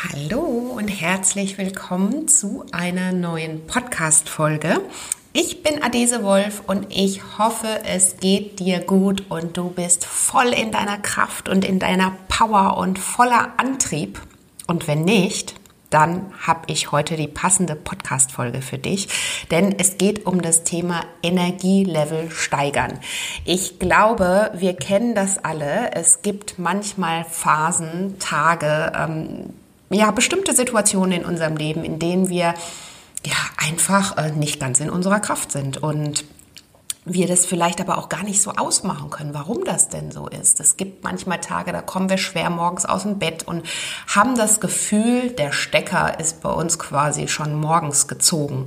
Hallo und herzlich willkommen zu einer neuen Podcast-Folge. Ich bin Adese Wolf und ich hoffe, es geht dir gut und du bist voll in deiner Kraft und in deiner Power und voller Antrieb. Und wenn nicht, dann habe ich heute die passende Podcast-Folge für dich, denn es geht um das Thema Energielevel steigern. Ich glaube, wir kennen das alle. Es gibt manchmal Phasen, Tage, ähm, ja, bestimmte Situationen in unserem Leben, in denen wir ja einfach äh, nicht ganz in unserer Kraft sind und wir das vielleicht aber auch gar nicht so ausmachen können, warum das denn so ist. Es gibt manchmal Tage, da kommen wir schwer morgens aus dem Bett und haben das Gefühl, der Stecker ist bei uns quasi schon morgens gezogen.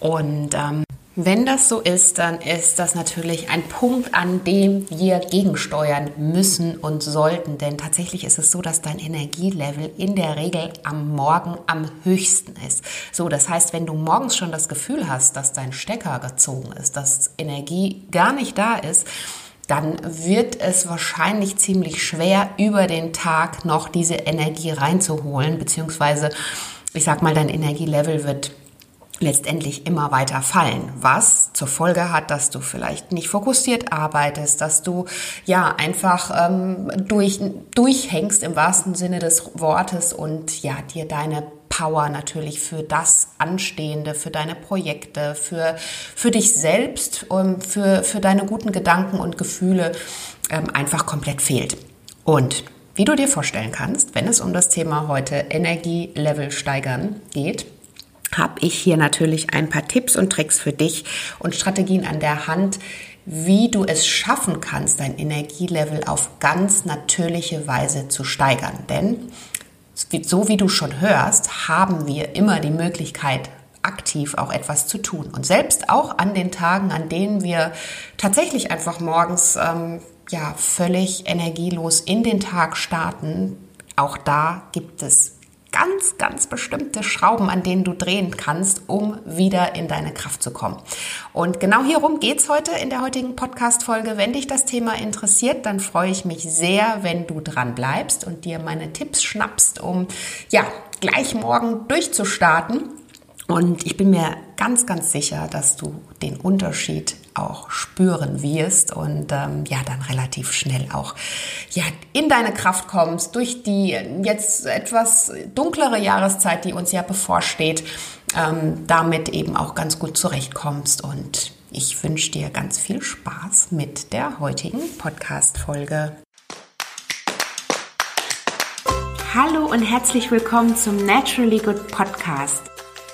Und ähm, wenn das so ist, dann ist das natürlich ein Punkt, an dem wir gegensteuern müssen und sollten. Denn tatsächlich ist es so, dass dein Energielevel in der Regel am Morgen am höchsten ist. So, das heißt, wenn du morgens schon das Gefühl hast, dass dein Stecker gezogen ist, dass Energie gar nicht da ist, dann wird es wahrscheinlich ziemlich schwer, über den Tag noch diese Energie reinzuholen, beziehungsweise ich sag mal, dein Energielevel wird letztendlich immer weiter fallen, was zur Folge hat, dass du vielleicht nicht fokussiert arbeitest, dass du ja einfach ähm, durch, durchhängst im wahrsten Sinne des Wortes und ja dir deine Power natürlich für das Anstehende, für deine Projekte, für, für dich selbst, um, für, für deine guten Gedanken und Gefühle ähm, einfach komplett fehlt. Und wie du dir vorstellen kannst, wenn es um das Thema heute Energielevel steigern geht, habe ich hier natürlich ein paar Tipps und Tricks für dich und Strategien an der Hand, wie du es schaffen kannst, dein Energielevel auf ganz natürliche Weise zu steigern. Denn so wie du schon hörst, haben wir immer die Möglichkeit, aktiv auch etwas zu tun. Und selbst auch an den Tagen, an denen wir tatsächlich einfach morgens ähm, ja völlig energielos in den Tag starten, auch da gibt es ganz, ganz bestimmte Schrauben, an denen du drehen kannst, um wieder in deine Kraft zu kommen. Und genau hierum geht's heute in der heutigen Podcast-Folge. Wenn dich das Thema interessiert, dann freue ich mich sehr, wenn du dran bleibst und dir meine Tipps schnappst, um ja gleich morgen durchzustarten. Und ich bin mir ganz, ganz sicher, dass du den Unterschied auch spüren wirst und ähm, ja, dann relativ schnell auch ja, in deine Kraft kommst durch die jetzt etwas dunklere Jahreszeit, die uns ja bevorsteht, ähm, damit eben auch ganz gut zurechtkommst. Und ich wünsche dir ganz viel Spaß mit der heutigen Podcast-Folge. Hallo und herzlich willkommen zum Naturally Good Podcast.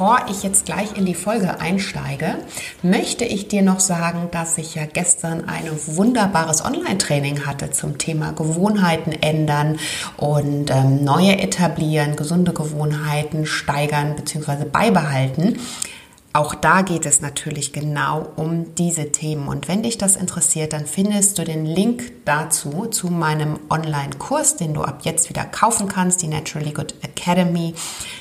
bevor ich jetzt gleich in die Folge einsteige, möchte ich dir noch sagen, dass ich ja gestern ein wunderbares Online-Training hatte zum Thema Gewohnheiten ändern und ähm, neue etablieren, gesunde Gewohnheiten steigern bzw. beibehalten. Auch da geht es natürlich genau um diese Themen. Und wenn dich das interessiert, dann findest du den Link dazu zu meinem Online-Kurs, den du ab jetzt wieder kaufen kannst, die Naturally Good Academy,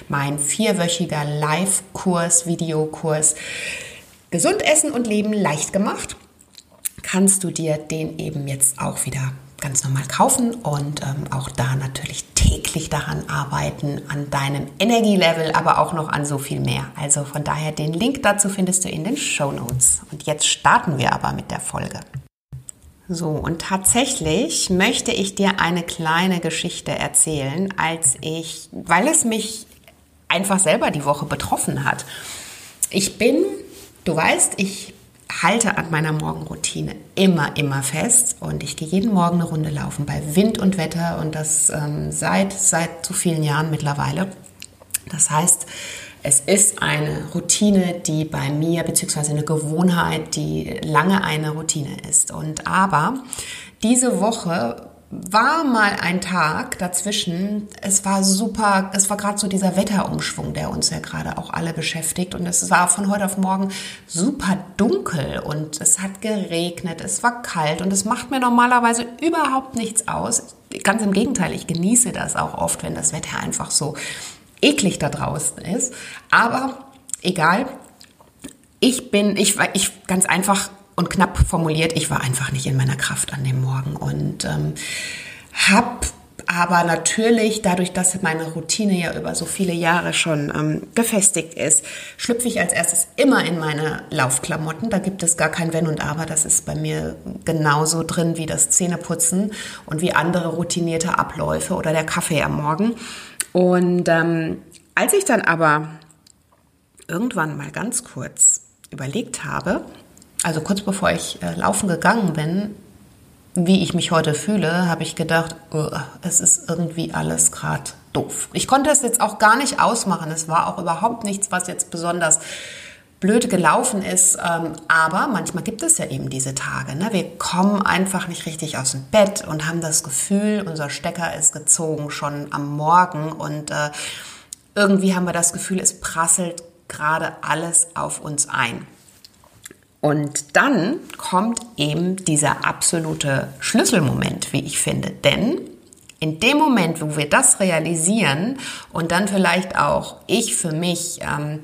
mein vierwöchiger Live-Kurs, Videokurs. Gesund essen und leben leicht gemacht. Kannst du dir den eben jetzt auch wieder ganz normal kaufen und ähm, auch da natürlich täglich daran arbeiten, an deinem Energielevel, aber auch noch an so viel mehr. Also von daher den Link dazu findest du in den Show Notes. Und jetzt starten wir aber mit der Folge. So, und tatsächlich möchte ich dir eine kleine Geschichte erzählen, als ich, weil es mich einfach selber die Woche betroffen hat. Ich bin, du weißt, ich halte an meiner Morgenroutine immer, immer fest und ich gehe jeden Morgen eine Runde laufen bei Wind und Wetter und das ähm, seit, seit so vielen Jahren mittlerweile. Das heißt, Es ist eine Routine, die bei mir, beziehungsweise eine Gewohnheit, die lange eine Routine ist. Und aber diese Woche war mal ein Tag dazwischen. Es war super, es war gerade so dieser Wetterumschwung, der uns ja gerade auch alle beschäftigt. Und es war von heute auf morgen super dunkel und es hat geregnet, es war kalt und es macht mir normalerweise überhaupt nichts aus. Ganz im Gegenteil, ich genieße das auch oft, wenn das Wetter einfach so eklig da draußen ist. Aber egal. Ich bin, ich, ich ganz einfach und knapp formuliert, ich war einfach nicht in meiner Kraft an dem Morgen und ähm, habe aber natürlich, dadurch, dass meine Routine ja über so viele Jahre schon ähm, gefestigt ist, schlüpfe ich als erstes immer in meine Laufklamotten. Da gibt es gar kein Wenn und Aber. Das ist bei mir genauso drin wie das Zähneputzen und wie andere routinierte Abläufe oder der Kaffee am Morgen. Und ähm, als ich dann aber irgendwann mal ganz kurz überlegt habe, also kurz bevor ich äh, laufen gegangen bin, wie ich mich heute fühle, habe ich gedacht, es ist irgendwie alles gerade doof. Ich konnte es jetzt auch gar nicht ausmachen. Es war auch überhaupt nichts, was jetzt besonders blöd gelaufen ist. Ähm, aber manchmal gibt es ja eben diese Tage. Ne? Wir kommen einfach nicht richtig aus dem Bett und haben das Gefühl, unser Stecker ist gezogen schon am Morgen und äh, irgendwie haben wir das Gefühl, es prasselt gerade alles auf uns ein. Und dann kommt eben dieser absolute Schlüsselmoment, wie ich finde. Denn in dem Moment, wo wir das realisieren und dann vielleicht auch ich für mich ähm,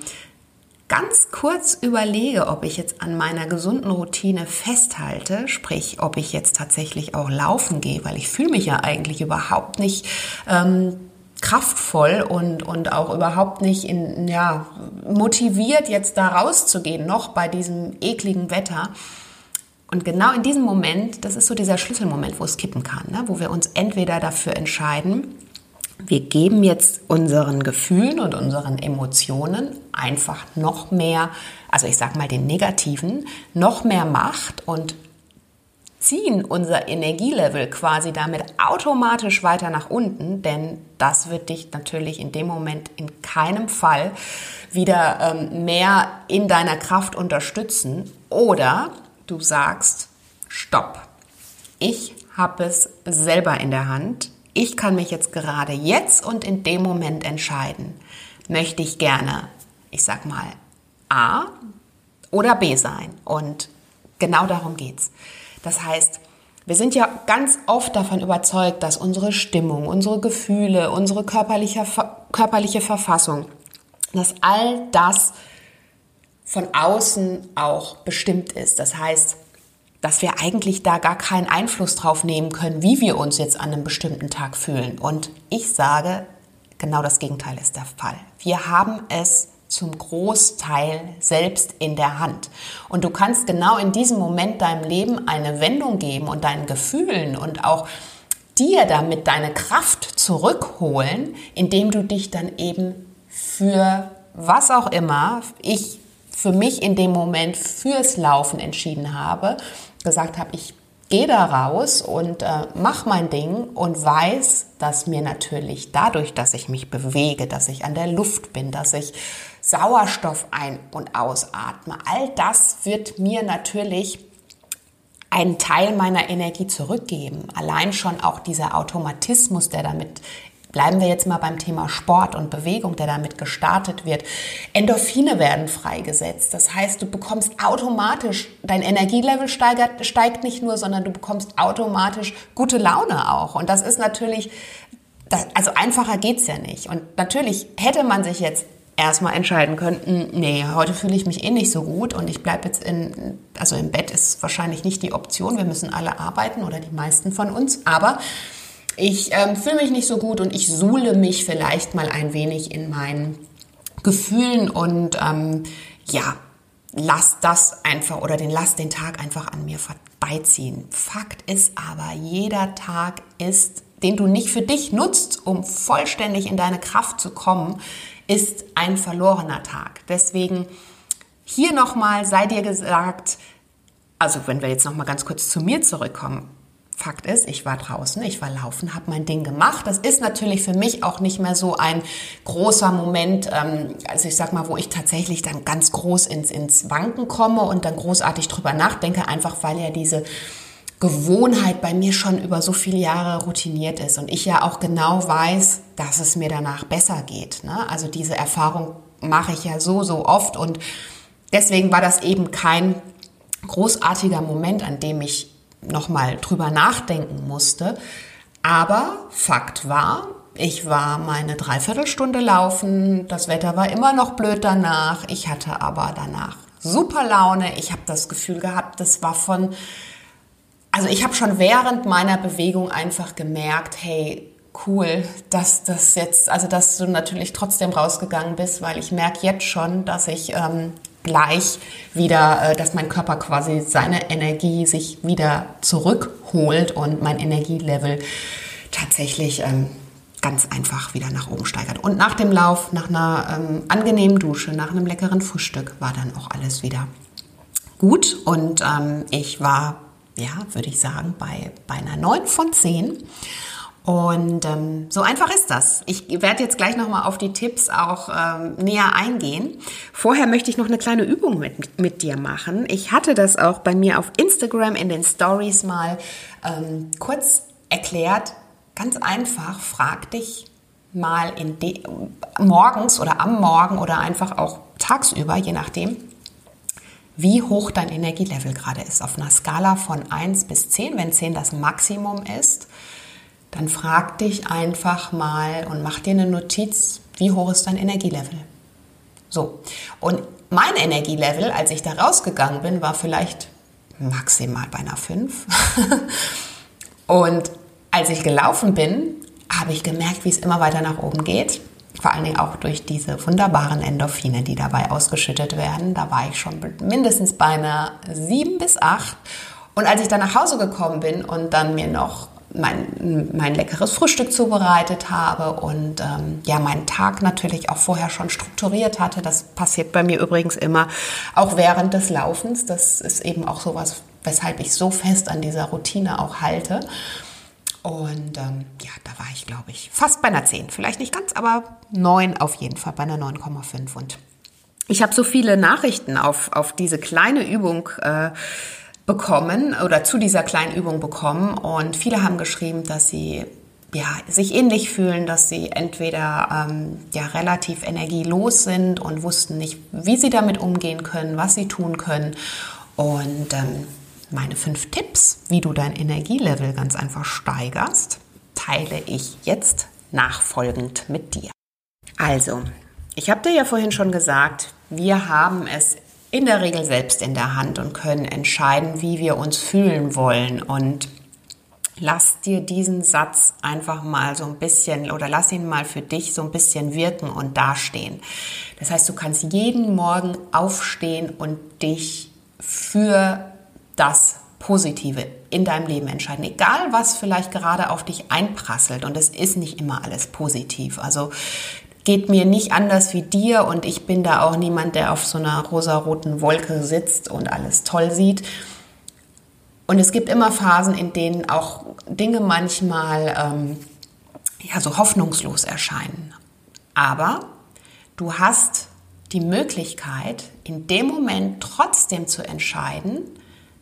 ganz kurz überlege, ob ich jetzt an meiner gesunden Routine festhalte, sprich, ob ich jetzt tatsächlich auch laufen gehe, weil ich fühle mich ja eigentlich überhaupt nicht ähm, kraftvoll und, und auch überhaupt nicht in, ja, motiviert, jetzt da rauszugehen, noch bei diesem ekligen Wetter. Und genau in diesem Moment, das ist so dieser Schlüsselmoment, wo es kippen kann, ne? wo wir uns entweder dafür entscheiden, wir geben jetzt unseren Gefühlen und unseren Emotionen einfach noch mehr, also ich sag mal den negativen, noch mehr Macht und ziehen unser Energielevel quasi damit automatisch weiter nach unten, denn das wird dich natürlich in dem Moment in keinem Fall wieder ähm, mehr in deiner Kraft unterstützen. Oder du sagst, stopp, ich habe es selber in der Hand. Ich kann mich jetzt gerade jetzt und in dem Moment entscheiden. Möchte ich gerne, ich sag mal, A oder B sein? Und genau darum geht's. Das heißt, wir sind ja ganz oft davon überzeugt, dass unsere Stimmung, unsere Gefühle, unsere körperliche, körperliche Verfassung, dass all das von außen auch bestimmt ist. Das heißt, dass wir eigentlich da gar keinen Einfluss drauf nehmen können, wie wir uns jetzt an einem bestimmten Tag fühlen. Und ich sage, genau das Gegenteil ist der Fall. Wir haben es zum Großteil selbst in der Hand. Und du kannst genau in diesem Moment deinem Leben eine Wendung geben und deinen Gefühlen und auch dir damit deine Kraft zurückholen, indem du dich dann eben für was auch immer, ich für mich in dem Moment fürs Laufen entschieden habe, gesagt habe, ich gehe da raus und äh, mach mein Ding und weiß, dass mir natürlich dadurch, dass ich mich bewege, dass ich an der Luft bin, dass ich Sauerstoff ein- und ausatme. All das wird mir natürlich einen Teil meiner Energie zurückgeben. Allein schon auch dieser Automatismus, der damit Bleiben wir jetzt mal beim Thema Sport und Bewegung, der damit gestartet wird. Endorphine werden freigesetzt. Das heißt, du bekommst automatisch, dein Energielevel steigert, steigt nicht nur, sondern du bekommst automatisch gute Laune auch. Und das ist natürlich, also einfacher geht's ja nicht. Und natürlich hätte man sich jetzt erstmal entscheiden könnten, nee, heute fühle ich mich eh nicht so gut und ich bleibe jetzt in, also im Bett ist wahrscheinlich nicht die Option, wir müssen alle arbeiten oder die meisten von uns, aber ich ähm, fühle mich nicht so gut und ich suhle mich vielleicht mal ein wenig in meinen Gefühlen und ähm, ja, lass das einfach oder den lass den Tag einfach an mir vorbeiziehen. Fakt ist aber, jeder Tag ist, den du nicht für dich nutzt, um vollständig in deine Kraft zu kommen, ist ein verlorener Tag. Deswegen hier nochmal sei dir gesagt, also wenn wir jetzt nochmal ganz kurz zu mir zurückkommen, Fakt ist, ich war draußen, ich war laufen, habe mein Ding gemacht. Das ist natürlich für mich auch nicht mehr so ein großer Moment, ähm, also ich sag mal, wo ich tatsächlich dann ganz groß ins, ins Wanken komme und dann großartig drüber nachdenke, einfach weil ja diese Gewohnheit bei mir schon über so viele Jahre routiniert ist und ich ja auch genau weiß, dass es mir danach besser geht. Ne? Also diese Erfahrung mache ich ja so, so oft und deswegen war das eben kein großartiger Moment, an dem ich nochmal drüber nachdenken musste. Aber Fakt war, ich war meine Dreiviertelstunde laufen, das Wetter war immer noch blöd danach, ich hatte aber danach super Laune, ich habe das Gefühl gehabt, das war von, also ich habe schon während meiner Bewegung einfach gemerkt, hey, cool, dass das jetzt, also dass du natürlich trotzdem rausgegangen bist, weil ich merke jetzt schon, dass ich ähm, gleich wieder, äh, dass mein Körper quasi seine Energie sich wieder zurückholt und mein Energielevel tatsächlich ähm, ganz einfach wieder nach oben steigert. Und nach dem Lauf, nach einer ähm, angenehmen Dusche, nach einem leckeren Frühstück war dann auch alles wieder gut. Und ähm, ich war, ja, würde ich sagen, bei, bei einer 9 von 10. Und ähm, so einfach ist das. Ich werde jetzt gleich nochmal auf die Tipps auch ähm, näher eingehen. Vorher möchte ich noch eine kleine Übung mit, mit dir machen. Ich hatte das auch bei mir auf Instagram in den Stories mal ähm, kurz erklärt. Ganz einfach, frag dich mal morgens oder am Morgen oder einfach auch tagsüber, je nachdem, wie hoch dein Energielevel gerade ist. Auf einer Skala von 1 bis 10, wenn 10 das Maximum ist dann frag dich einfach mal und mach dir eine Notiz, wie hoch ist dein Energielevel. So, und mein Energielevel, als ich da rausgegangen bin, war vielleicht maximal bei einer 5. und als ich gelaufen bin, habe ich gemerkt, wie es immer weiter nach oben geht. Vor allen Dingen auch durch diese wunderbaren Endorphine, die dabei ausgeschüttet werden. Da war ich schon mindestens bei einer 7 bis 8. Und als ich dann nach Hause gekommen bin und dann mir noch mein, mein leckeres Frühstück zubereitet habe und ähm, ja, meinen Tag natürlich auch vorher schon strukturiert hatte. Das passiert bei mir übrigens immer auch während des Laufens. Das ist eben auch sowas, weshalb ich so fest an dieser Routine auch halte. Und ähm, ja, da war ich, glaube ich, fast bei einer 10. Vielleicht nicht ganz, aber 9 auf jeden Fall, bei einer 9,5. Und ich habe so viele Nachrichten auf, auf diese kleine Übung äh, bekommen oder zu dieser kleinen Übung bekommen und viele haben geschrieben, dass sie ja, sich ähnlich fühlen, dass sie entweder ähm, ja, relativ energielos sind und wussten nicht, wie sie damit umgehen können, was sie tun können. Und ähm, meine fünf Tipps, wie du dein Energielevel ganz einfach steigerst, teile ich jetzt nachfolgend mit dir. Also, ich habe dir ja vorhin schon gesagt, wir haben es in der Regel selbst in der Hand und können entscheiden, wie wir uns fühlen wollen. Und lass dir diesen Satz einfach mal so ein bisschen oder lass ihn mal für dich so ein bisschen wirken und dastehen. Das heißt, du kannst jeden Morgen aufstehen und dich für das Positive in deinem Leben entscheiden. Egal, was vielleicht gerade auf dich einprasselt. Und es ist nicht immer alles positiv. Also geht mir nicht anders wie dir und ich bin da auch niemand, der auf so einer rosaroten Wolke sitzt und alles toll sieht. Und es gibt immer Phasen, in denen auch Dinge manchmal ähm, ja, so hoffnungslos erscheinen. Aber du hast die Möglichkeit, in dem Moment trotzdem zu entscheiden,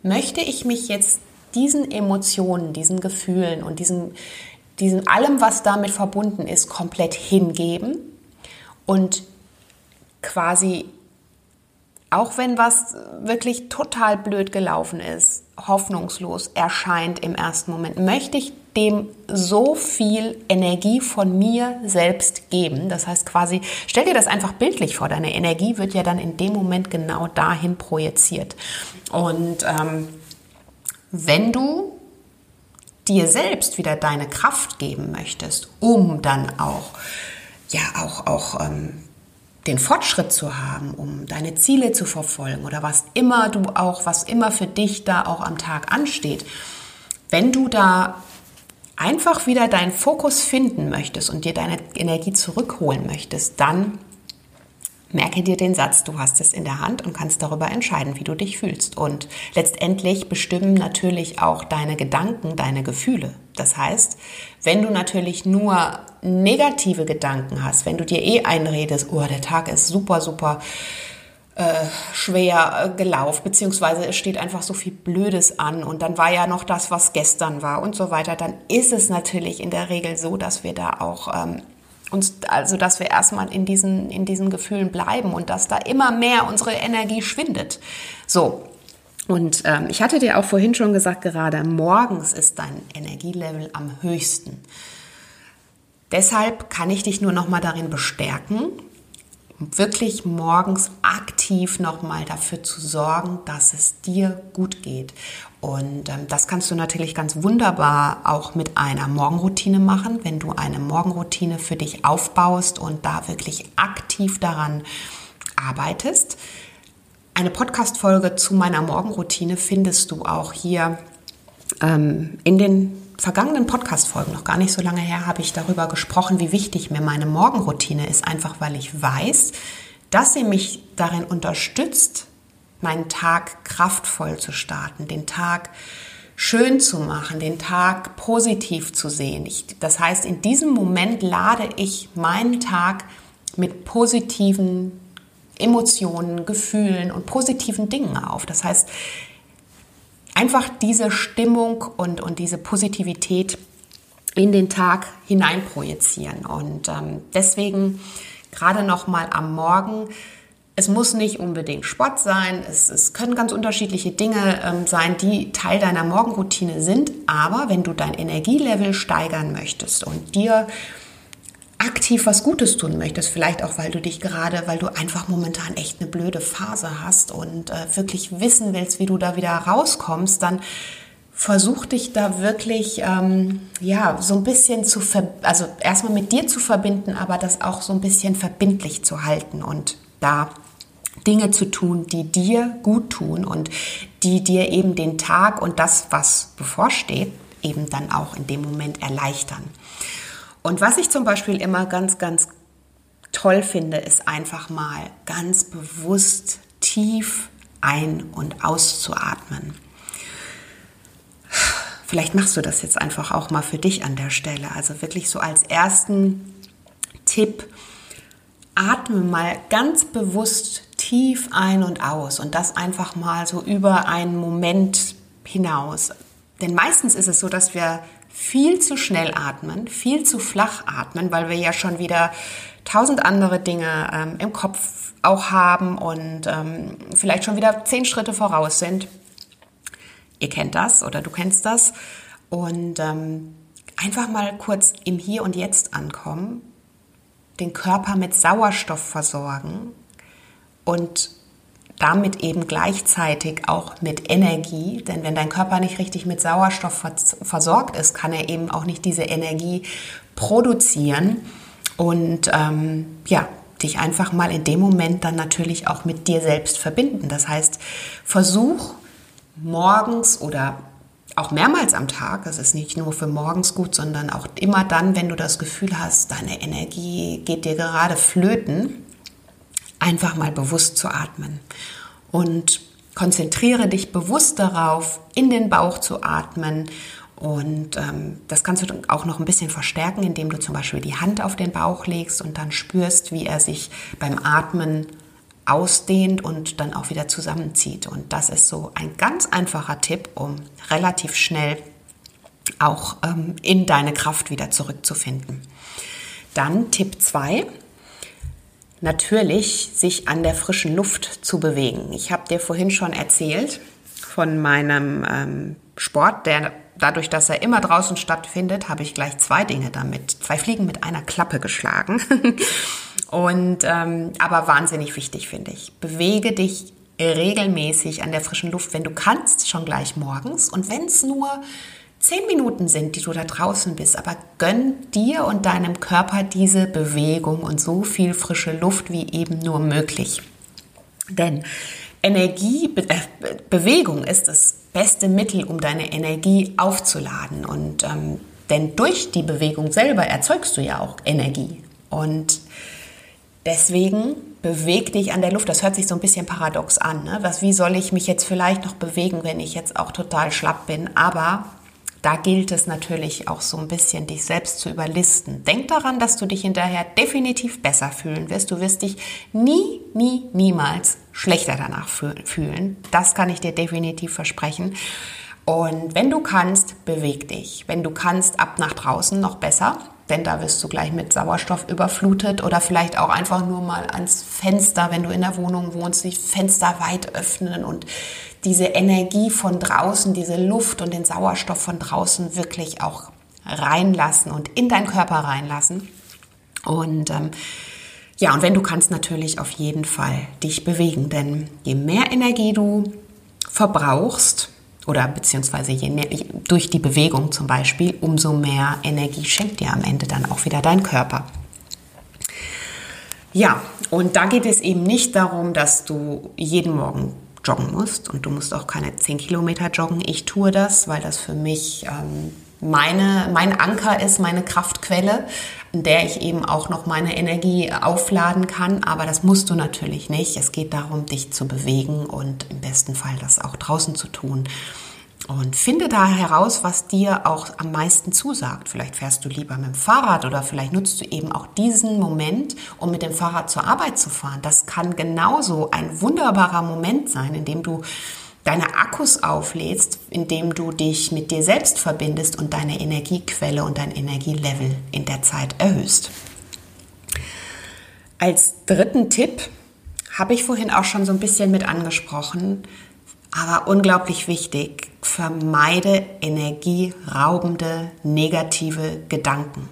möchte ich mich jetzt diesen Emotionen, diesen Gefühlen und diesem, diesem allem, was damit verbunden ist, komplett hingeben und quasi, auch wenn was wirklich total blöd gelaufen ist, hoffnungslos erscheint im ersten Moment, möchte ich dem so viel Energie von mir selbst geben. Das heißt quasi, stell dir das einfach bildlich vor, deine Energie wird ja dann in dem Moment genau dahin projiziert. Und ähm, wenn du dir selbst wieder deine Kraft geben möchtest, um dann auch ja auch, auch ähm, den Fortschritt zu haben, um deine Ziele zu verfolgen oder was immer du auch, was immer für dich da auch am Tag ansteht. Wenn du da einfach wieder deinen Fokus finden möchtest und dir deine Energie zurückholen möchtest, dann Merke dir den Satz, du hast es in der Hand und kannst darüber entscheiden, wie du dich fühlst. Und letztendlich bestimmen natürlich auch deine Gedanken deine Gefühle. Das heißt, wenn du natürlich nur negative Gedanken hast, wenn du dir eh einredest, oh, der Tag ist super, super äh, schwer gelaufen, beziehungsweise es steht einfach so viel Blödes an und dann war ja noch das, was gestern war und so weiter, dann ist es natürlich in der Regel so, dass wir da auch ähm, uns, also dass wir erstmal in diesen, in diesen Gefühlen bleiben und dass da immer mehr unsere Energie schwindet. So. Und ähm, ich hatte dir auch vorhin schon gesagt, gerade morgens ist dein Energielevel am höchsten. Deshalb kann ich dich nur noch mal darin bestärken, wirklich morgens aktiv nochmal dafür zu sorgen, dass es dir gut geht. Und ähm, das kannst du natürlich ganz wunderbar auch mit einer Morgenroutine machen, wenn du eine Morgenroutine für dich aufbaust und da wirklich aktiv daran arbeitest. Eine Podcast-Folge zu meiner Morgenroutine findest du auch hier ähm, in den vergangenen Podcast-Folgen, noch gar nicht so lange her, habe ich darüber gesprochen, wie wichtig mir meine Morgenroutine ist, einfach weil ich weiß, dass sie mich darin unterstützt, meinen Tag kraftvoll zu starten, den Tag schön zu machen, den Tag positiv zu sehen. Ich, das heißt, in diesem Moment lade ich meinen Tag mit positiven Emotionen, Gefühlen und positiven Dingen auf. Das heißt, einfach diese Stimmung und, und diese Positivität in den Tag hineinprojizieren. Und ähm, deswegen gerade noch mal am Morgen. Es muss nicht unbedingt Sport sein, es, es können ganz unterschiedliche Dinge ähm, sein, die Teil deiner Morgenroutine sind. Aber wenn du dein Energielevel steigern möchtest und dir aktiv was Gutes tun möchtest, vielleicht auch, weil du dich gerade, weil du einfach momentan echt eine blöde Phase hast und äh, wirklich wissen willst, wie du da wieder rauskommst, dann versuch dich da wirklich, ähm, ja, so ein bisschen zu, also erstmal mit dir zu verbinden, aber das auch so ein bisschen verbindlich zu halten und da Dinge zu tun, die dir gut tun und die dir eben den Tag und das, was bevorsteht, eben dann auch in dem Moment erleichtern. Und was ich zum Beispiel immer ganz, ganz toll finde, ist einfach mal ganz bewusst tief ein- und auszuatmen. Vielleicht machst du das jetzt einfach auch mal für dich an der Stelle. Also wirklich so als ersten Tipp, atme mal ganz bewusst tief ein und aus und das einfach mal so über einen Moment hinaus. Denn meistens ist es so, dass wir viel zu schnell atmen, viel zu flach atmen, weil wir ja schon wieder tausend andere Dinge ähm, im Kopf auch haben und ähm, vielleicht schon wieder zehn Schritte voraus sind. Ihr kennt das oder du kennst das. Und ähm, einfach mal kurz im Hier und Jetzt ankommen, den Körper mit Sauerstoff versorgen und damit eben gleichzeitig auch mit Energie, denn wenn dein Körper nicht richtig mit Sauerstoff versorgt ist, kann er eben auch nicht diese Energie produzieren und ähm, ja, dich einfach mal in dem Moment dann natürlich auch mit dir selbst verbinden. Das heißt, versuch morgens oder auch mehrmals am Tag, es ist nicht nur für morgens gut, sondern auch immer dann, wenn du das Gefühl hast, deine Energie geht dir gerade flöten, einfach mal bewusst zu atmen. Und konzentriere dich bewusst darauf, in den Bauch zu atmen. Und ähm, das kannst du auch noch ein bisschen verstärken, indem du zum Beispiel die Hand auf den Bauch legst und dann spürst, wie er sich beim Atmen ausdehnt und dann auch wieder zusammenzieht. Und das ist so ein ganz einfacher Tipp, um relativ schnell auch ähm, in deine Kraft wieder zurückzufinden. Dann Tipp 2, natürlich sich an der frischen Luft zu bewegen. Ich habe dir vorhin schon erzählt von meinem ähm, Sport, der dadurch, dass er immer draußen stattfindet, habe ich gleich zwei Dinge damit, zwei Fliegen mit einer Klappe geschlagen. Und ähm, aber wahnsinnig wichtig finde ich. Bewege dich regelmäßig an der frischen Luft, wenn du kannst, schon gleich morgens. Und wenn es nur zehn Minuten sind, die du da draußen bist, aber gönn dir und deinem Körper diese Bewegung und so viel frische Luft wie eben nur möglich. Denn Energie, Be äh, Bewegung ist das beste Mittel, um deine Energie aufzuladen. Und ähm, denn durch die Bewegung selber erzeugst du ja auch Energie. Und deswegen beweg dich an der Luft. Das hört sich so ein bisschen paradox an. Ne? Was, wie soll ich mich jetzt vielleicht noch bewegen, wenn ich jetzt auch total schlapp bin? Aber da gilt es natürlich auch so ein bisschen, dich selbst zu überlisten. Denk daran, dass du dich hinterher definitiv besser fühlen wirst. Du wirst dich nie, nie, niemals schlechter danach fühlen. Das kann ich dir definitiv versprechen. Und wenn du kannst, beweg dich. Wenn du kannst, ab nach draußen noch besser denn da wirst du gleich mit Sauerstoff überflutet oder vielleicht auch einfach nur mal ans Fenster, wenn du in der Wohnung wohnst, die Fenster weit öffnen und diese Energie von draußen, diese Luft und den Sauerstoff von draußen wirklich auch reinlassen und in deinen Körper reinlassen. Und ähm, ja, und wenn du kannst, natürlich auf jeden Fall dich bewegen, denn je mehr Energie du verbrauchst, oder beziehungsweise je, durch die Bewegung zum Beispiel, umso mehr Energie schenkt dir am Ende dann auch wieder dein Körper. Ja, und da geht es eben nicht darum, dass du jeden Morgen joggen musst und du musst auch keine 10 Kilometer joggen. Ich tue das, weil das für mich ähm, meine, mein Anker ist, meine Kraftquelle, in der ich eben auch noch meine Energie aufladen kann. Aber das musst du natürlich nicht. Es geht darum, dich zu bewegen und im besten Fall das auch draußen zu tun. Und finde da heraus, was dir auch am meisten zusagt. Vielleicht fährst du lieber mit dem Fahrrad oder vielleicht nutzt du eben auch diesen Moment, um mit dem Fahrrad zur Arbeit zu fahren. Das kann genauso ein wunderbarer Moment sein, in dem du deine Akkus auflädst, indem du dich mit dir selbst verbindest und deine Energiequelle und dein Energielevel in der Zeit erhöhst. Als dritten Tipp habe ich vorhin auch schon so ein bisschen mit angesprochen, aber unglaublich wichtig, vermeide energieraubende negative Gedanken.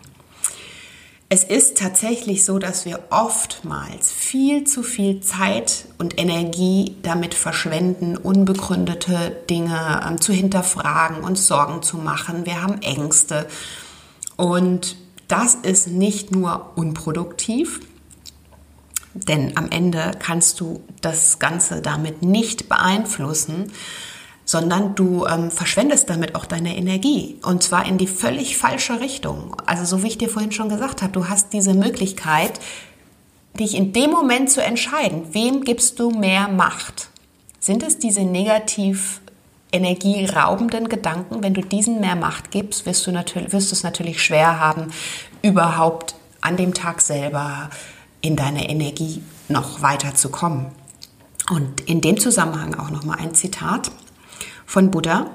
Es ist tatsächlich so, dass wir oftmals viel zu viel Zeit und Energie damit verschwenden, unbegründete Dinge ähm, zu hinterfragen und Sorgen zu machen. Wir haben Ängste. Und das ist nicht nur unproduktiv, denn am Ende kannst du das Ganze damit nicht beeinflussen, sondern du ähm, verschwendest damit auch deine Energie und zwar in die völlig falsche Richtung. Also so wie ich dir vorhin schon gesagt habe, du hast diese Möglichkeit, dich in dem Moment zu entscheiden, wem gibst du mehr Macht? Sind es diese negativ energieraubenden Gedanken? Wenn du diesen mehr Macht gibst, wirst du, natürlich, wirst es natürlich schwer haben, überhaupt an dem Tag selber in deine Energie noch weiter zu kommen. Und in dem Zusammenhang auch noch mal ein Zitat von Buddha.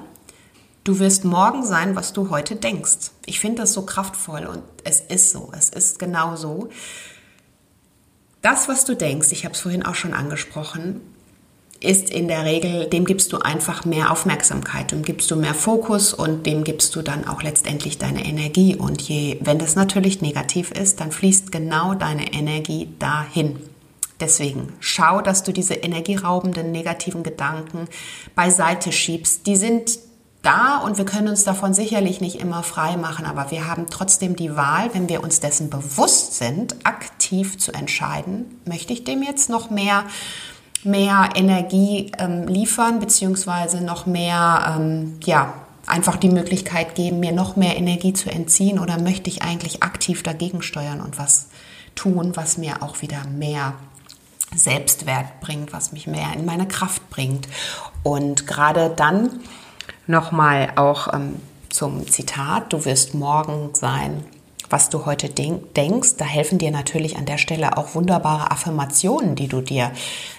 Du wirst morgen sein, was du heute denkst. Ich finde das so kraftvoll und es ist so, es ist genau so. Das, was du denkst, ich habe es vorhin auch schon angesprochen, ist in der Regel, dem gibst du einfach mehr Aufmerksamkeit, dem gibst du mehr Fokus und dem gibst du dann auch letztendlich deine Energie. Und je, wenn das natürlich negativ ist, dann fließt genau deine Energie dahin. Deswegen schau, dass du diese energieraubenden negativen Gedanken beiseite schiebst. Die sind da und wir können uns davon sicherlich nicht immer frei machen, aber wir haben trotzdem die Wahl, wenn wir uns dessen bewusst sind, aktiv zu entscheiden, möchte ich dem jetzt noch mehr mehr Energie ähm, liefern, beziehungsweise noch mehr, ähm, ja, einfach die Möglichkeit geben, mir noch mehr Energie zu entziehen oder möchte ich eigentlich aktiv dagegen steuern und was tun, was mir auch wieder mehr Selbstwert bringt, was mich mehr in meine Kraft bringt. Und gerade dann nochmal auch ähm, zum Zitat, du wirst morgen sein, was du heute denk denkst. Da helfen dir natürlich an der Stelle auch wunderbare Affirmationen, die du dir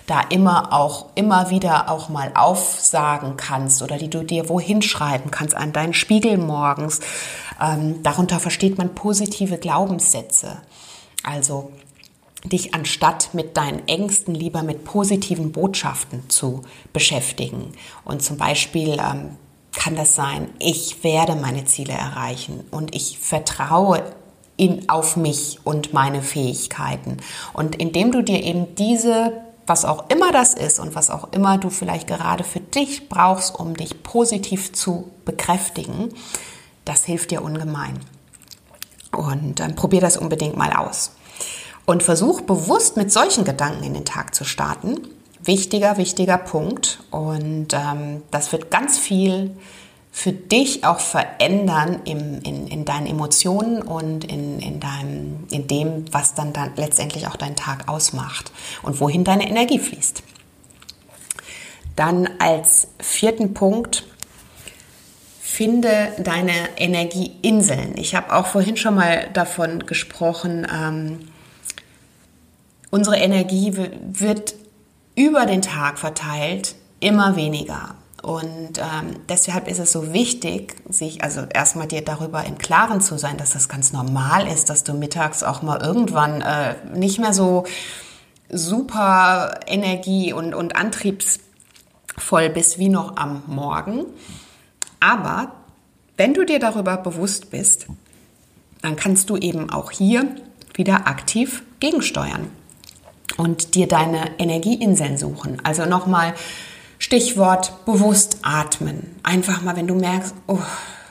da immer auch, immer wieder auch mal aufsagen kannst oder die du dir wohin schreiben kannst an deinen Spiegel morgens. Ähm, darunter versteht man positive Glaubenssätze. Also dich anstatt mit deinen Ängsten lieber mit positiven Botschaften zu beschäftigen. Und zum Beispiel ähm, kann das sein, ich werde meine Ziele erreichen und ich vertraue in, auf mich und meine Fähigkeiten. Und indem du dir eben diese, was auch immer das ist und was auch immer du vielleicht gerade für dich brauchst, um dich positiv zu bekräftigen, das hilft dir ungemein. Und ähm, probier das unbedingt mal aus. Und versuch bewusst mit solchen Gedanken in den Tag zu starten. Wichtiger, wichtiger Punkt. Und ähm, das wird ganz viel für dich auch verändern im, in, in deinen Emotionen und in, in, deinem, in dem, was dann, dann letztendlich auch deinen Tag ausmacht und wohin deine Energie fließt. Dann als vierten Punkt, finde deine Energieinseln. Ich habe auch vorhin schon mal davon gesprochen, ähm, unsere Energie wird über den Tag verteilt immer weniger. Und ähm, deshalb ist es so wichtig, sich also erstmal dir darüber im Klaren zu sein, dass das ganz normal ist, dass du mittags auch mal irgendwann äh, nicht mehr so super Energie und, und antriebsvoll bist wie noch am Morgen. Aber wenn du dir darüber bewusst bist, dann kannst du eben auch hier wieder aktiv gegensteuern und dir deine Energieinseln suchen. Also nochmal Stichwort bewusst atmen. Einfach mal, wenn du merkst, oh,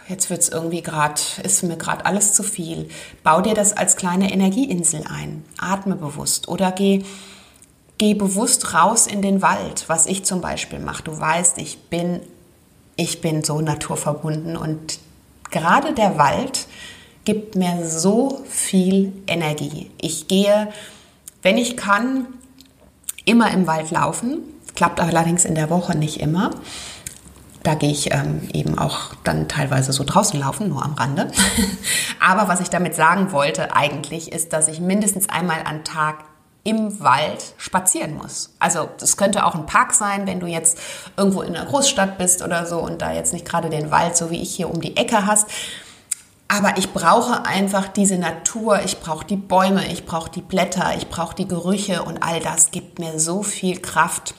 jetzt wird es irgendwie gerade, ist mir gerade alles zu viel. Bau dir das als kleine Energieinsel ein. Atme bewusst oder geh, geh bewusst raus in den Wald, was ich zum Beispiel mache. Du weißt, ich bin, ich bin so naturverbunden und gerade der Wald gibt mir so viel Energie. Ich gehe, wenn ich kann, immer im Wald laufen Klappt allerdings in der Woche nicht immer. Da gehe ich ähm, eben auch dann teilweise so draußen laufen, nur am Rande. Aber was ich damit sagen wollte eigentlich, ist, dass ich mindestens einmal am Tag im Wald spazieren muss. Also das könnte auch ein Park sein, wenn du jetzt irgendwo in einer Großstadt bist oder so und da jetzt nicht gerade den Wald, so wie ich hier um die Ecke hast. Aber ich brauche einfach diese Natur, ich brauche die Bäume, ich brauche die Blätter, ich brauche die Gerüche und all das gibt mir so viel Kraft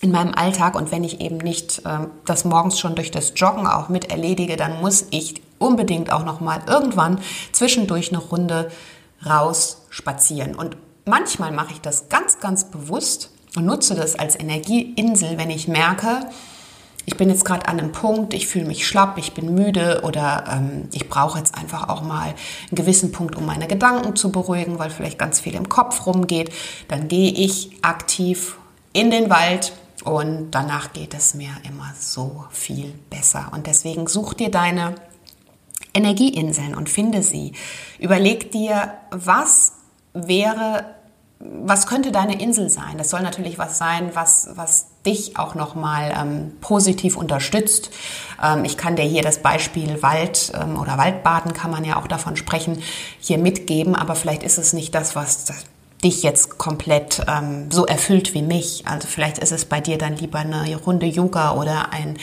in meinem Alltag. Und wenn ich eben nicht äh, das morgens schon durch das Joggen auch mit erledige, dann muss ich unbedingt auch noch mal irgendwann zwischendurch eine Runde raus spazieren. Und manchmal mache ich das ganz ganz bewusst und nutze das als Energieinsel, wenn ich merke, ich bin jetzt gerade an einem Punkt, ich fühle mich schlapp, ich bin müde oder ähm, ich brauche jetzt einfach auch mal einen gewissen Punkt, um meine Gedanken zu beruhigen, weil vielleicht ganz viel im Kopf rumgeht, dann gehe ich aktiv in den Wald und danach geht es mir immer so viel besser. Und deswegen such dir deine Energieinseln und finde sie. Überleg dir, was wäre, was könnte deine Insel sein? Das soll natürlich was sein, was, was dich auch nochmal ähm, positiv unterstützt. Ähm, ich kann dir hier das Beispiel Wald ähm, oder Waldbaden kann man ja auch davon sprechen, hier mitgeben, aber vielleicht ist es nicht das, was dich jetzt komplett ähm, so erfüllt wie mich. Also vielleicht ist es bei dir dann lieber eine Runde Yoga oder ein,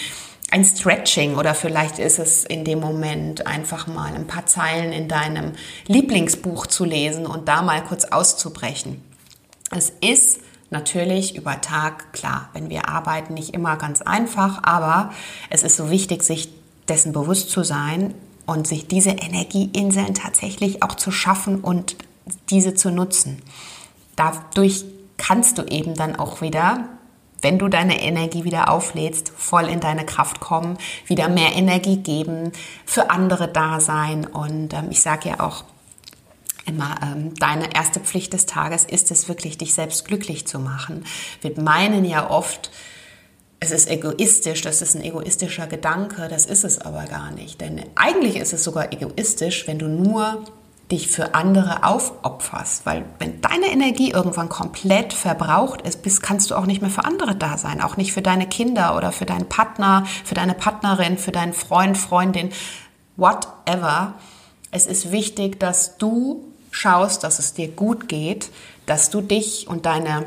ein Stretching oder vielleicht ist es in dem Moment einfach mal ein paar Zeilen in deinem Lieblingsbuch zu lesen und da mal kurz auszubrechen. Es ist natürlich über Tag klar, wenn wir arbeiten, nicht immer ganz einfach, aber es ist so wichtig, sich dessen bewusst zu sein und sich diese Energieinseln tatsächlich auch zu schaffen und diese zu nutzen. Dadurch kannst du eben dann auch wieder, wenn du deine Energie wieder auflädst, voll in deine Kraft kommen, wieder mehr Energie geben, für andere da sein. Und ähm, ich sage ja auch immer, ähm, deine erste Pflicht des Tages ist es wirklich, dich selbst glücklich zu machen. Wir meinen ja oft, es ist egoistisch, das ist ein egoistischer Gedanke, das ist es aber gar nicht. Denn eigentlich ist es sogar egoistisch, wenn du nur dich für andere aufopferst. Weil wenn deine Energie irgendwann komplett verbraucht ist, bist, kannst du auch nicht mehr für andere da sein. Auch nicht für deine Kinder oder für deinen Partner, für deine Partnerin, für deinen Freund, Freundin, whatever. Es ist wichtig, dass du schaust, dass es dir gut geht, dass du dich und deine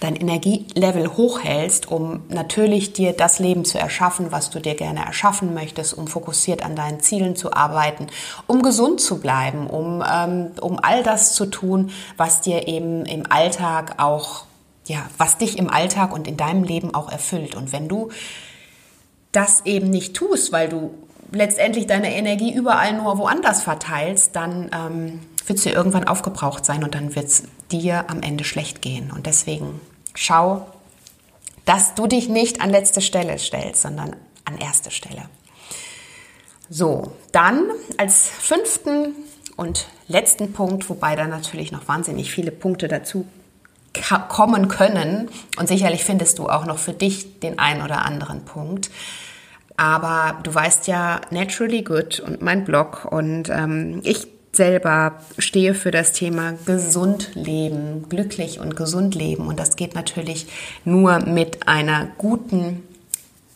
dein Energielevel hochhältst, um natürlich dir das Leben zu erschaffen, was du dir gerne erschaffen möchtest, um fokussiert an deinen Zielen zu arbeiten, um gesund zu bleiben, um, ähm, um all das zu tun, was dir eben im Alltag auch, ja, was dich im Alltag und in deinem Leben auch erfüllt. Und wenn du das eben nicht tust, weil du letztendlich deine Energie überall nur woanders verteilst, dann ähm, wird sie irgendwann aufgebraucht sein und dann wird es dir am Ende schlecht gehen. Und deswegen schau, dass du dich nicht an letzte Stelle stellst, sondern an erste Stelle. So, dann als fünften und letzten Punkt, wobei da natürlich noch wahnsinnig viele Punkte dazu kommen können und sicherlich findest du auch noch für dich den einen oder anderen Punkt. Aber du weißt ja, Naturally Good und mein Blog und ähm, ich selber stehe für das Thema gesund leben, glücklich und gesund leben. Und das geht natürlich nur mit einer guten,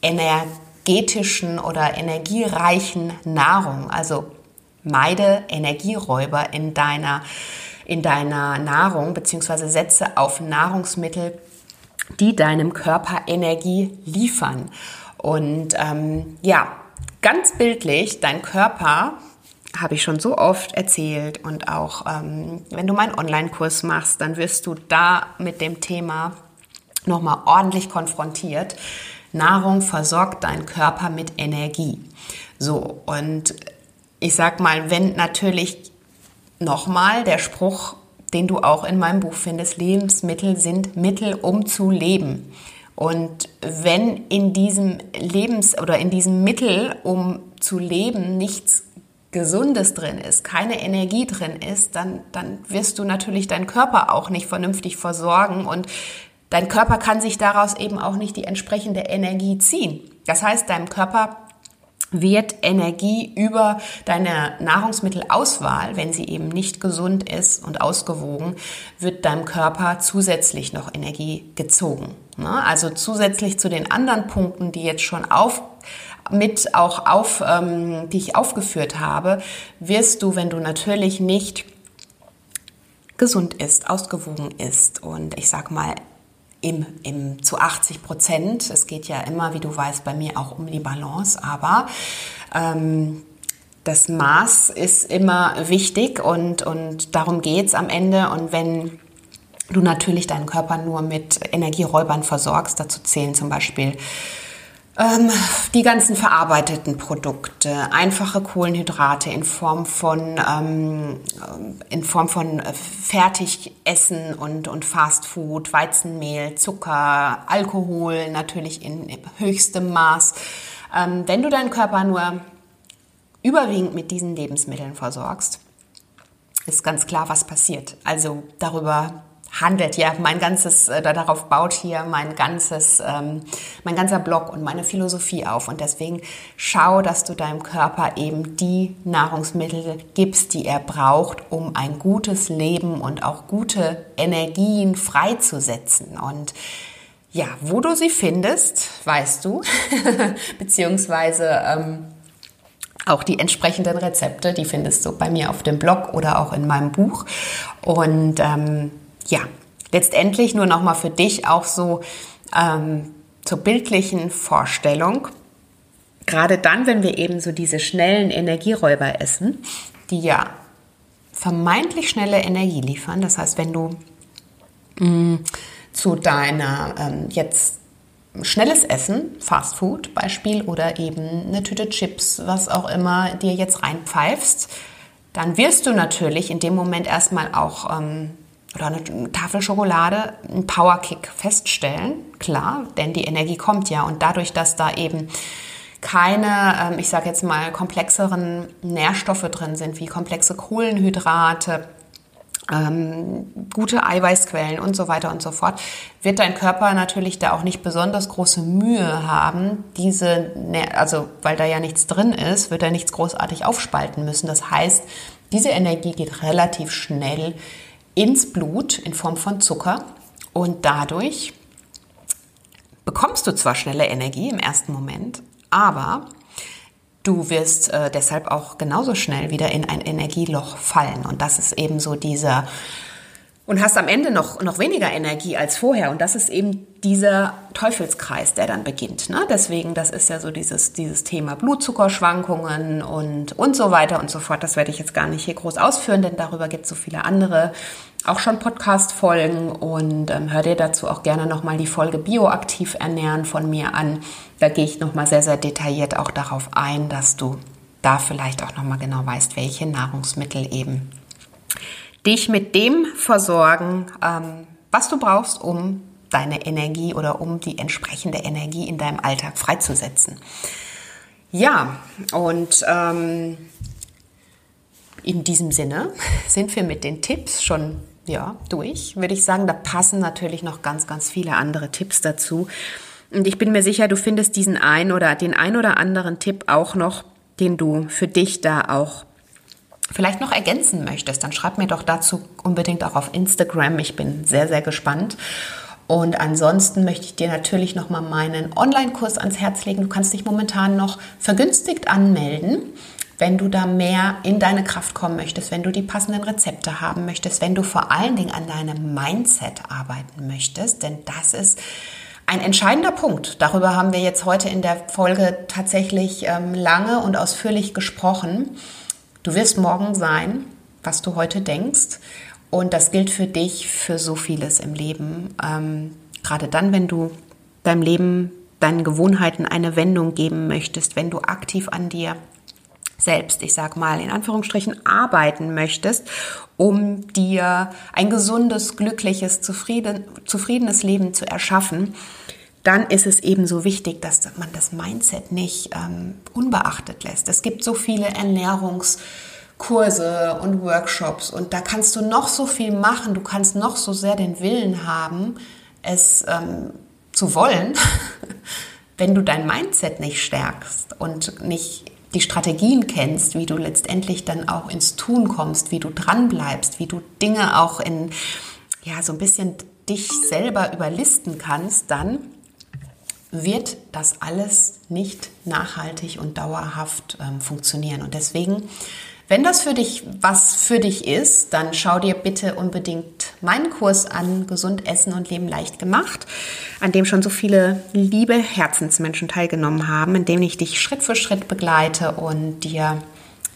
energetischen oder energiereichen Nahrung. Also meide Energieräuber in deiner, in deiner Nahrung, beziehungsweise setze auf Nahrungsmittel, die deinem Körper Energie liefern. Und ähm, ja, ganz bildlich, dein Körper habe ich schon so oft erzählt und auch ähm, wenn du meinen Online-Kurs machst, dann wirst du da mit dem Thema nochmal ordentlich konfrontiert. Nahrung versorgt deinen Körper mit Energie. So, und ich sag mal, wenn natürlich nochmal der Spruch, den du auch in meinem Buch findest, Lebensmittel sind Mittel, um zu leben. Und wenn in diesem Lebens- oder in diesem Mittel, um zu leben, nichts Gesundes drin ist, keine Energie drin ist, dann, dann wirst du natürlich deinen Körper auch nicht vernünftig versorgen und dein Körper kann sich daraus eben auch nicht die entsprechende Energie ziehen. Das heißt, deinem Körper wird Energie über deine Nahrungsmittelauswahl, wenn sie eben nicht gesund ist und ausgewogen, wird deinem Körper zusätzlich noch Energie gezogen. Ne? Also zusätzlich zu den anderen Punkten, die jetzt schon auf mit auch auf, ähm, die ich aufgeführt habe, wirst du, wenn du natürlich nicht gesund ist, ausgewogen ist und ich sag mal im, im, zu 80 Prozent, es geht ja immer, wie du weißt, bei mir auch um die Balance, aber ähm, das Maß ist immer wichtig und, und darum geht's am Ende. Und wenn du natürlich deinen Körper nur mit Energieräubern versorgst, dazu zählen zum Beispiel ähm, die ganzen verarbeiteten Produkte, einfache Kohlenhydrate in Form von, ähm, in Form von äh, Fertigessen und, und Fastfood, Weizenmehl, Zucker, Alkohol natürlich in höchstem Maß. Ähm, wenn du deinen Körper nur überwiegend mit diesen Lebensmitteln versorgst, ist ganz klar, was passiert. Also darüber handelt. Ja, mein ganzes, äh, darauf baut hier mein ganzes, ähm, mein ganzer Blog und meine Philosophie auf. Und deswegen schau, dass du deinem Körper eben die Nahrungsmittel gibst, die er braucht, um ein gutes Leben und auch gute Energien freizusetzen. Und ja, wo du sie findest, weißt du, beziehungsweise ähm, auch die entsprechenden Rezepte, die findest du bei mir auf dem Blog oder auch in meinem Buch. Und ähm, ja, letztendlich nur nochmal für dich auch so ähm, zur bildlichen Vorstellung. Gerade dann, wenn wir eben so diese schnellen Energieräuber essen, die ja vermeintlich schnelle Energie liefern. Das heißt, wenn du mh, mm, zu deiner ähm, jetzt schnelles Essen, Fast Food Beispiel oder eben eine Tüte Chips, was auch immer dir jetzt reinpfeifst, dann wirst du natürlich in dem Moment erstmal auch ähm, oder eine Tafel Schokolade einen Powerkick feststellen, klar, denn die Energie kommt ja und dadurch, dass da eben keine, ähm, ich sage jetzt mal, komplexeren Nährstoffe drin sind, wie komplexe Kohlenhydrate, ähm, gute Eiweißquellen und so weiter und so fort, wird dein Körper natürlich da auch nicht besonders große Mühe haben, diese, also weil da ja nichts drin ist, wird er nichts großartig aufspalten müssen. Das heißt, diese Energie geht relativ schnell ins Blut in Form von Zucker und dadurch bekommst du zwar schnelle Energie im ersten Moment, aber du wirst äh, deshalb auch genauso schnell wieder in ein Energieloch fallen. Und das ist eben so dieser und hast am Ende noch, noch weniger Energie als vorher. Und das ist eben dieser Teufelskreis, der dann beginnt. Ne? Deswegen, das ist ja so dieses, dieses Thema Blutzuckerschwankungen und, und so weiter und so fort. Das werde ich jetzt gar nicht hier groß ausführen, denn darüber gibt es so viele andere auch schon Podcast-Folgen und ähm, hör dir dazu auch gerne nochmal die Folge Bioaktiv ernähren von mir an. Da gehe ich nochmal sehr, sehr detailliert auch darauf ein, dass du da vielleicht auch nochmal genau weißt, welche Nahrungsmittel eben dich mit dem versorgen, ähm, was du brauchst, um deine Energie oder um die entsprechende Energie in deinem Alltag freizusetzen. Ja, und ähm, in diesem Sinne sind wir mit den Tipps schon ja, durch, würde ich sagen. Da passen natürlich noch ganz, ganz viele andere Tipps dazu. Und ich bin mir sicher, du findest diesen ein oder den ein oder anderen Tipp auch noch, den du für dich da auch vielleicht noch ergänzen möchtest. Dann schreib mir doch dazu unbedingt auch auf Instagram. Ich bin sehr, sehr gespannt. Und ansonsten möchte ich dir natürlich noch mal meinen Online-Kurs ans Herz legen. Du kannst dich momentan noch vergünstigt anmelden, wenn du da mehr in deine Kraft kommen möchtest, wenn du die passenden Rezepte haben möchtest, wenn du vor allen Dingen an deinem Mindset arbeiten möchtest, denn das ist ein entscheidender Punkt. Darüber haben wir jetzt heute in der Folge tatsächlich ähm, lange und ausführlich gesprochen. Du wirst morgen sein, was du heute denkst. Und das gilt für dich für so vieles im Leben. Ähm, gerade dann, wenn du deinem Leben, deinen Gewohnheiten eine Wendung geben möchtest, wenn du aktiv an dir selbst, ich sag mal in Anführungsstrichen, arbeiten möchtest, um dir ein gesundes, glückliches, zufrieden, zufriedenes Leben zu erschaffen, dann ist es eben so wichtig, dass man das Mindset nicht ähm, unbeachtet lässt. Es gibt so viele Ernährungs- Kurse und Workshops und da kannst du noch so viel machen, du kannst noch so sehr den Willen haben, es ähm, zu wollen, wenn du dein Mindset nicht stärkst und nicht die Strategien kennst, wie du letztendlich dann auch ins Tun kommst, wie du dran bleibst, wie du Dinge auch in ja so ein bisschen dich selber überlisten kannst, dann wird das alles nicht nachhaltig und dauerhaft ähm, funktionieren. Und deswegen wenn das für dich was für dich ist, dann schau dir bitte unbedingt meinen Kurs an, Gesund Essen und Leben leicht gemacht, an dem schon so viele liebe Herzensmenschen teilgenommen haben, in dem ich dich Schritt für Schritt begleite und dir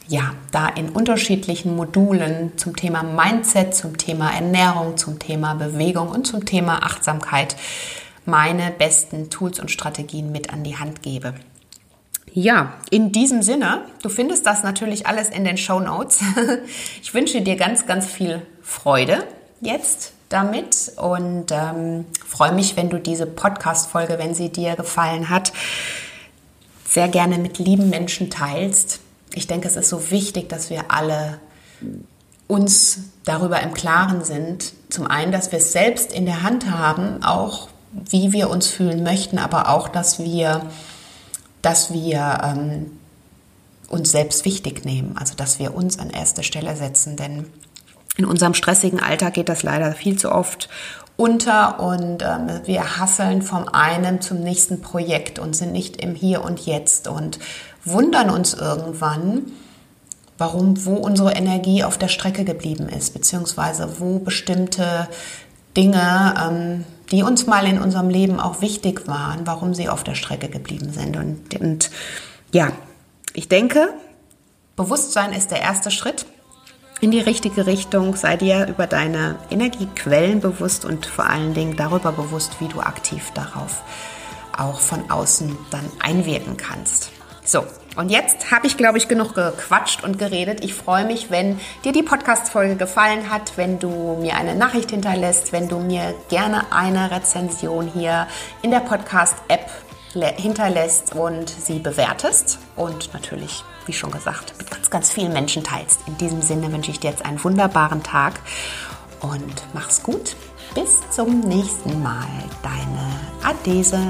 ja, da in unterschiedlichen Modulen zum Thema Mindset, zum Thema Ernährung, zum Thema Bewegung und zum Thema Achtsamkeit meine besten Tools und Strategien mit an die Hand gebe. Ja, in diesem Sinne, du findest das natürlich alles in den Show Notes. Ich wünsche dir ganz, ganz viel Freude jetzt damit und ähm, freue mich, wenn du diese Podcast-Folge, wenn sie dir gefallen hat, sehr gerne mit lieben Menschen teilst. Ich denke, es ist so wichtig, dass wir alle uns darüber im Klaren sind. Zum einen, dass wir es selbst in der Hand haben, auch wie wir uns fühlen möchten, aber auch, dass wir dass wir ähm, uns selbst wichtig nehmen, also dass wir uns an erste Stelle setzen, denn in unserem stressigen Alltag geht das leider viel zu oft unter und ähm, wir hasseln vom einen zum nächsten Projekt und sind nicht im Hier und Jetzt und wundern uns irgendwann, warum, wo unsere Energie auf der Strecke geblieben ist, beziehungsweise wo bestimmte Dinge ähm, die uns mal in unserem Leben auch wichtig waren, warum sie auf der Strecke geblieben sind. Und, und ja, ich denke, Bewusstsein ist der erste Schritt in die richtige Richtung. Sei dir über deine Energiequellen bewusst und vor allen Dingen darüber bewusst, wie du aktiv darauf auch von außen dann einwirken kannst. So, und jetzt habe ich, glaube ich, genug gequatscht und geredet. Ich freue mich, wenn dir die Podcast-Folge gefallen hat, wenn du mir eine Nachricht hinterlässt, wenn du mir gerne eine Rezension hier in der Podcast-App hinterlässt und sie bewertest und natürlich, wie schon gesagt, mit ganz, ganz vielen Menschen teilst. In diesem Sinne wünsche ich dir jetzt einen wunderbaren Tag und mach's gut. Bis zum nächsten Mal. Deine Adese.